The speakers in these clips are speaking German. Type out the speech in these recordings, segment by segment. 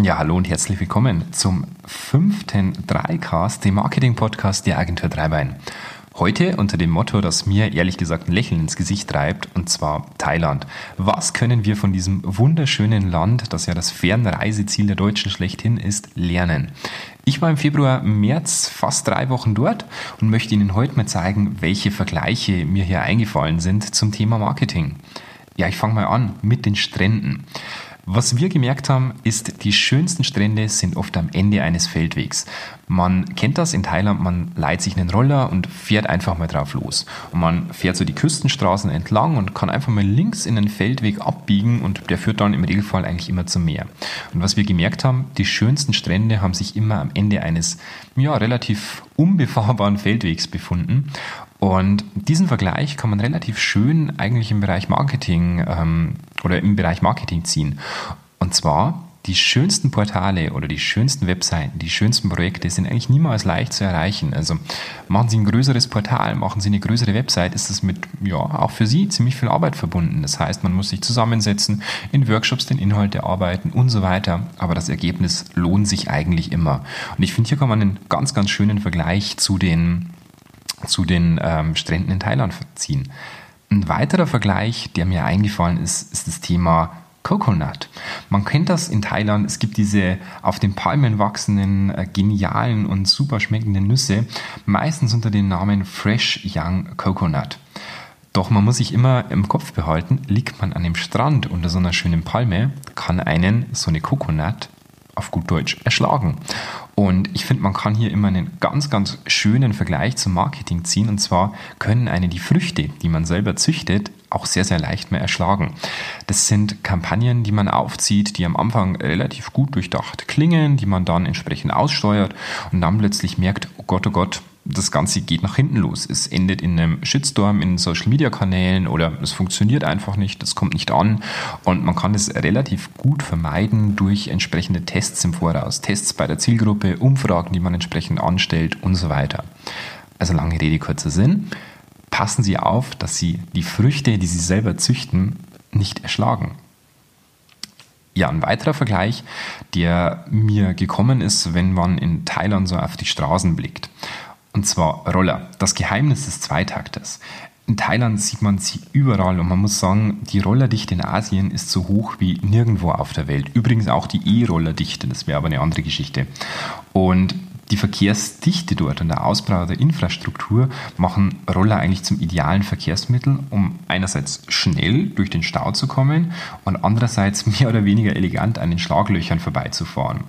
Ja, hallo und herzlich willkommen zum fünften Dreicast, dem Marketing-Podcast der Agentur Dreibein. Heute unter dem Motto, das mir ehrlich gesagt ein Lächeln ins Gesicht treibt, und zwar Thailand. Was können wir von diesem wunderschönen Land, das ja das Fernreiseziel der Deutschen schlechthin ist, lernen? Ich war im Februar, März fast drei Wochen dort und möchte Ihnen heute mal zeigen, welche Vergleiche mir hier eingefallen sind zum Thema Marketing. Ja, ich fange mal an mit den Stränden. Was wir gemerkt haben, ist, die schönsten Strände sind oft am Ende eines Feldwegs. Man kennt das in Thailand, man leiht sich einen Roller und fährt einfach mal drauf los. Und man fährt so die Küstenstraßen entlang und kann einfach mal links in einen Feldweg abbiegen und der führt dann im Regelfall eigentlich immer zum Meer. Und was wir gemerkt haben, die schönsten Strände haben sich immer am Ende eines ja, relativ unbefahrbaren Feldwegs befunden. Und diesen Vergleich kann man relativ schön eigentlich im Bereich Marketing ähm, oder im Bereich Marketing ziehen. Und zwar die schönsten Portale oder die schönsten Webseiten, die schönsten Projekte sind eigentlich niemals leicht zu erreichen. Also machen Sie ein größeres Portal, machen Sie eine größere Website, ist das mit, ja, auch für Sie ziemlich viel Arbeit verbunden. Das heißt, man muss sich zusammensetzen, in Workshops den Inhalt erarbeiten und so weiter. Aber das Ergebnis lohnt sich eigentlich immer. Und ich finde, hier kann man einen ganz, ganz schönen Vergleich zu den zu den ähm, Stränden in Thailand ziehen. Ein weiterer Vergleich, der mir eingefallen ist, ist das Thema Coconut. Man kennt das in Thailand. Es gibt diese auf den Palmen wachsenden, äh, genialen und super schmeckenden Nüsse, meistens unter dem Namen Fresh Young Coconut. Doch man muss sich immer im Kopf behalten, liegt man an dem Strand unter so einer schönen Palme, kann einen so eine Coconut auf gut Deutsch erschlagen. Und ich finde, man kann hier immer einen ganz, ganz schönen Vergleich zum Marketing ziehen. Und zwar können eine die Früchte, die man selber züchtet, auch sehr, sehr leicht mehr erschlagen. Das sind Kampagnen, die man aufzieht, die am Anfang relativ gut durchdacht klingen, die man dann entsprechend aussteuert und dann plötzlich merkt, oh Gott, oh Gott, das Ganze geht nach hinten los. Es endet in einem Shitstorm in Social Media Kanälen oder es funktioniert einfach nicht, es kommt nicht an und man kann es relativ gut vermeiden durch entsprechende Tests im Voraus, Tests bei der Zielgruppe, Umfragen, die man entsprechend anstellt und so weiter. Also lange Rede, kurzer Sinn. Passen Sie auf, dass Sie die Früchte, die Sie selber züchten, nicht erschlagen. Ja, ein weiterer Vergleich, der mir gekommen ist, wenn man in Thailand so auf die Straßen blickt. Und zwar Roller. Das Geheimnis des Zweitakters. In Thailand sieht man sie überall und man muss sagen, die Rollerdichte in Asien ist so hoch wie nirgendwo auf der Welt. Übrigens auch die E-Rollerdichte, das wäre aber eine andere Geschichte. Und die Verkehrsdichte dort und der Ausbau der Infrastruktur machen Roller eigentlich zum idealen Verkehrsmittel, um einerseits schnell durch den Stau zu kommen und andererseits mehr oder weniger elegant an den Schlaglöchern vorbeizufahren.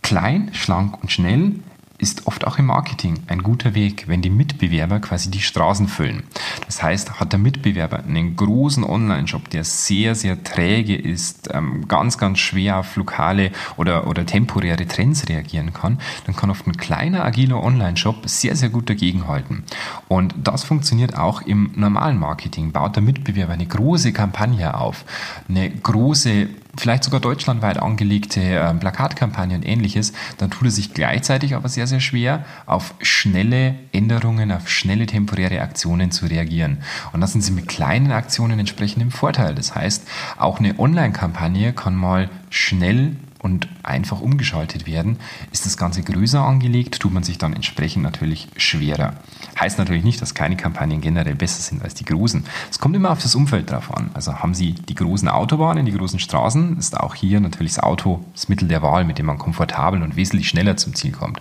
Klein, schlank und schnell ist oft auch im Marketing ein guter Weg, wenn die Mitbewerber quasi die Straßen füllen. Das heißt, hat der Mitbewerber einen großen Online-Shop, der sehr, sehr träge ist, ähm, ganz, ganz schwer auf lokale oder, oder temporäre Trends reagieren kann, dann kann oft ein kleiner, agiler Online-Shop sehr, sehr gut dagegenhalten. Und das funktioniert auch im normalen Marketing. Baut der Mitbewerber eine große Kampagne auf, eine große vielleicht sogar deutschlandweit angelegte äh, Plakatkampagne und ähnliches, dann tut es sich gleichzeitig aber sehr, sehr schwer, auf schnelle Änderungen, auf schnelle temporäre Aktionen zu reagieren. Und da sind sie mit kleinen Aktionen entsprechend im Vorteil. Das heißt, auch eine Online-Kampagne kann mal schnell und einfach umgeschaltet werden. Ist das Ganze größer angelegt, tut man sich dann entsprechend natürlich schwerer. Heißt natürlich nicht, dass keine Kampagnen generell besser sind als die großen. Es kommt immer auf das Umfeld drauf an. Also haben Sie die großen Autobahnen, die großen Straßen, ist auch hier natürlich das Auto das Mittel der Wahl, mit dem man komfortabel und wesentlich schneller zum Ziel kommt.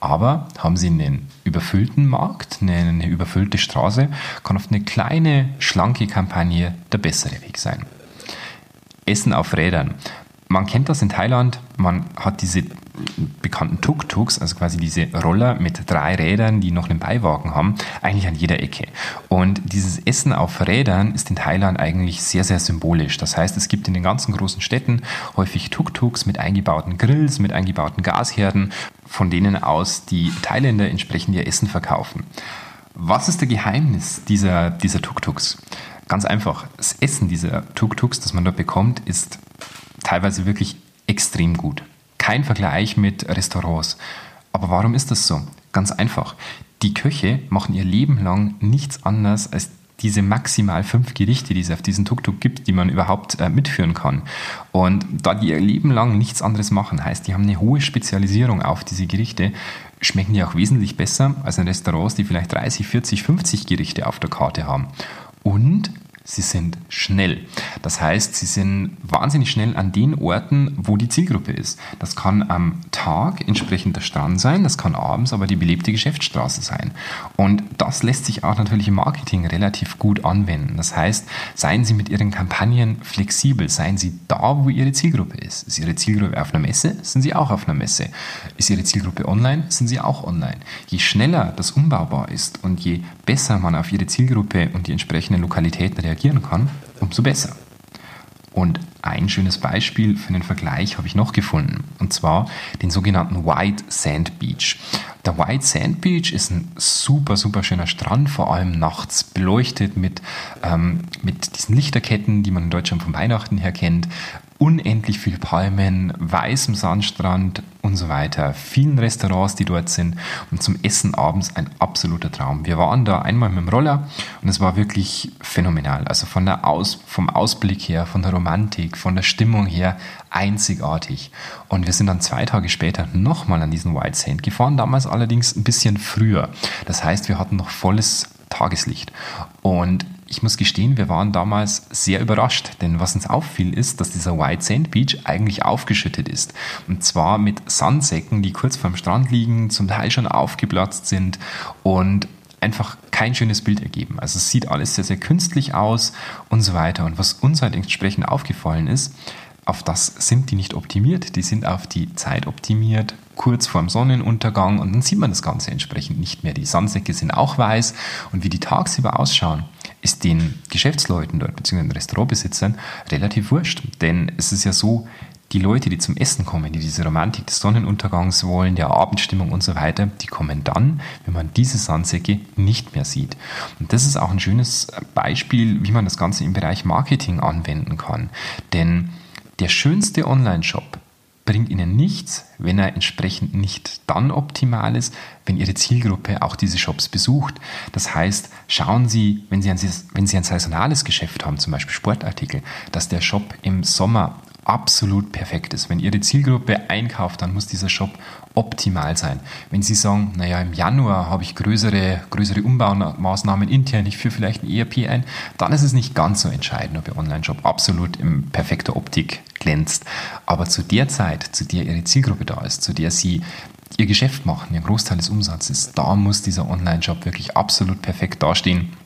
Aber haben Sie einen überfüllten Markt, eine überfüllte Straße, kann oft eine kleine, schlanke Kampagne der bessere Weg sein. Essen auf Rädern. Man kennt das in Thailand, man hat diese bekannten Tuk-Tuks, also quasi diese Roller mit drei Rädern, die noch einen Beiwagen haben, eigentlich an jeder Ecke. Und dieses Essen auf Rädern ist in Thailand eigentlich sehr, sehr symbolisch. Das heißt, es gibt in den ganzen großen Städten häufig Tuk-Tuks mit eingebauten Grills, mit eingebauten Gasherden, von denen aus die Thailänder entsprechend ihr Essen verkaufen. Was ist der Geheimnis dieser, dieser Tuk-Tuks? Ganz einfach, das Essen dieser Tuk-Tuks, das man dort bekommt, ist teilweise wirklich extrem gut. Kein Vergleich mit Restaurants. Aber warum ist das so? Ganz einfach. Die Köche machen ihr Leben lang nichts anderes, als diese maximal fünf Gerichte, die es auf diesem Tuk-Tuk gibt, die man überhaupt äh, mitführen kann. Und da die ihr Leben lang nichts anderes machen, heißt, die haben eine hohe Spezialisierung auf diese Gerichte, schmecken die auch wesentlich besser als in Restaurants, die vielleicht 30, 40, 50 Gerichte auf der Karte haben. Und sie sind schnell. Das heißt, sie sind wahnsinnig schnell an den Orten, wo die Zielgruppe ist. Das kann am Tag entsprechend der Strand sein, das kann abends aber die belebte Geschäftsstraße sein. Und das lässt sich auch natürlich im Marketing relativ gut anwenden. Das heißt, seien Sie mit Ihren Kampagnen flexibel, seien Sie da, wo Ihre Zielgruppe ist. Ist Ihre Zielgruppe auf einer Messe, sind Sie auch auf einer Messe. Ist Ihre Zielgruppe online, sind Sie auch online. Je schneller das umbaubar ist und je besser man auf Ihre Zielgruppe und die entsprechenden Lokalitäten reagiert, reagieren kann, umso besser. Und ein schönes Beispiel für einen Vergleich habe ich noch gefunden, und zwar den sogenannten White Sand Beach. Der White Sand Beach ist ein super, super schöner Strand, vor allem nachts beleuchtet mit, ähm, mit diesen Lichterketten, die man in Deutschland von Weihnachten her kennt, unendlich viele Palmen, weißem Sandstrand und so weiter, vielen Restaurants, die dort sind und zum Essen abends ein absoluter Traum. Wir waren da einmal mit dem Roller und es war wirklich phänomenal. Also von der Aus, vom Ausblick her, von der Romantik, von der Stimmung her einzigartig. Und wir sind dann zwei Tage später nochmal an diesen White Sand gefahren, damals allerdings ein bisschen früher. Das heißt, wir hatten noch volles Tageslicht. Und ich muss gestehen, wir waren damals sehr überrascht, denn was uns auffiel ist, dass dieser White Sand Beach eigentlich aufgeschüttet ist. Und zwar mit Sandsäcken, die kurz vorm Strand liegen, zum Teil schon aufgeplatzt sind und einfach kein schönes Bild ergeben. Also es sieht alles sehr, sehr künstlich aus und so weiter. Und was uns halt entsprechend aufgefallen ist, auf das sind die nicht optimiert. Die sind auf die Zeit optimiert, kurz vorm Sonnenuntergang und dann sieht man das Ganze entsprechend nicht mehr. Die Sandsäcke sind auch weiß und wie die tagsüber ausschauen, ist den Geschäftsleuten dort, beziehungsweise den Restaurantbesitzern, relativ wurscht. Denn es ist ja so, die Leute, die zum Essen kommen, die diese Romantik des Sonnenuntergangs wollen, der Abendstimmung und so weiter, die kommen dann, wenn man diese Sandsäcke nicht mehr sieht. Und das ist auch ein schönes Beispiel, wie man das Ganze im Bereich Marketing anwenden kann. Denn der schönste Online-Shop bringt Ihnen nichts, wenn er entsprechend nicht dann optimal ist, wenn Ihre Zielgruppe auch diese Shops besucht. Das heißt, schauen Sie, wenn Sie ein, wenn Sie ein saisonales Geschäft haben, zum Beispiel Sportartikel, dass der Shop im Sommer absolut perfekt ist. Wenn Ihre Zielgruppe einkauft, dann muss dieser Shop optimal sein. Wenn Sie sagen, naja, im Januar habe ich größere, größere Umbaumaßnahmen intern, ich führe vielleicht ein ERP ein, dann ist es nicht ganz so entscheidend, ob Ihr Online-Shop absolut in perfekter Optik glänzt. Aber zu der Zeit, zu der Ihre Zielgruppe da ist, zu der Sie Ihr Geschäft machen, Ihr Großteil des Umsatzes, da muss dieser Online-Shop wirklich absolut perfekt dastehen.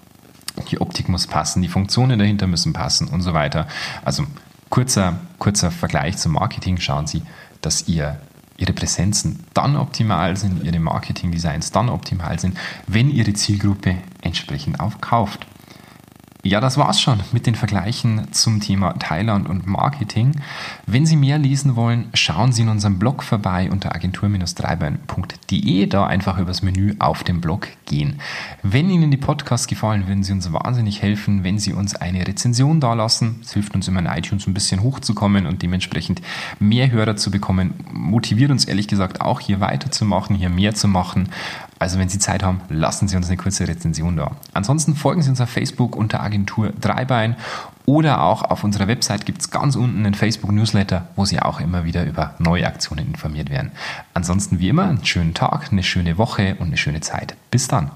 Die Optik muss passen, die Funktionen dahinter müssen passen und so weiter. Also kurzer, kurzer Vergleich zum Marketing. Schauen Sie, dass ihr Ihre Präsenzen dann optimal sind, Ihre Marketing-Designs dann optimal sind, wenn Ihre Zielgruppe entsprechend aufkauft. Ja, das war's schon mit den Vergleichen zum Thema Thailand und Marketing. Wenn Sie mehr lesen wollen, schauen Sie in unserem Blog vorbei unter agentur-dreibein.de, da einfach übers Menü auf dem Blog gehen. Wenn Ihnen die Podcasts gefallen, würden Sie uns wahnsinnig helfen, wenn Sie uns eine Rezension dalassen. Es hilft uns immer in iTunes ein bisschen hochzukommen und dementsprechend mehr Hörer zu bekommen. Motiviert uns ehrlich gesagt auch hier weiterzumachen, hier mehr zu machen. Also wenn Sie Zeit haben, lassen Sie uns eine kurze Rezension da. Ansonsten folgen Sie uns auf Facebook unter Agentur Dreibein oder auch auf unserer Website gibt es ganz unten einen Facebook-Newsletter, wo Sie auch immer wieder über neue Aktionen informiert werden. Ansonsten wie immer einen schönen Tag, eine schöne Woche und eine schöne Zeit. Bis dann.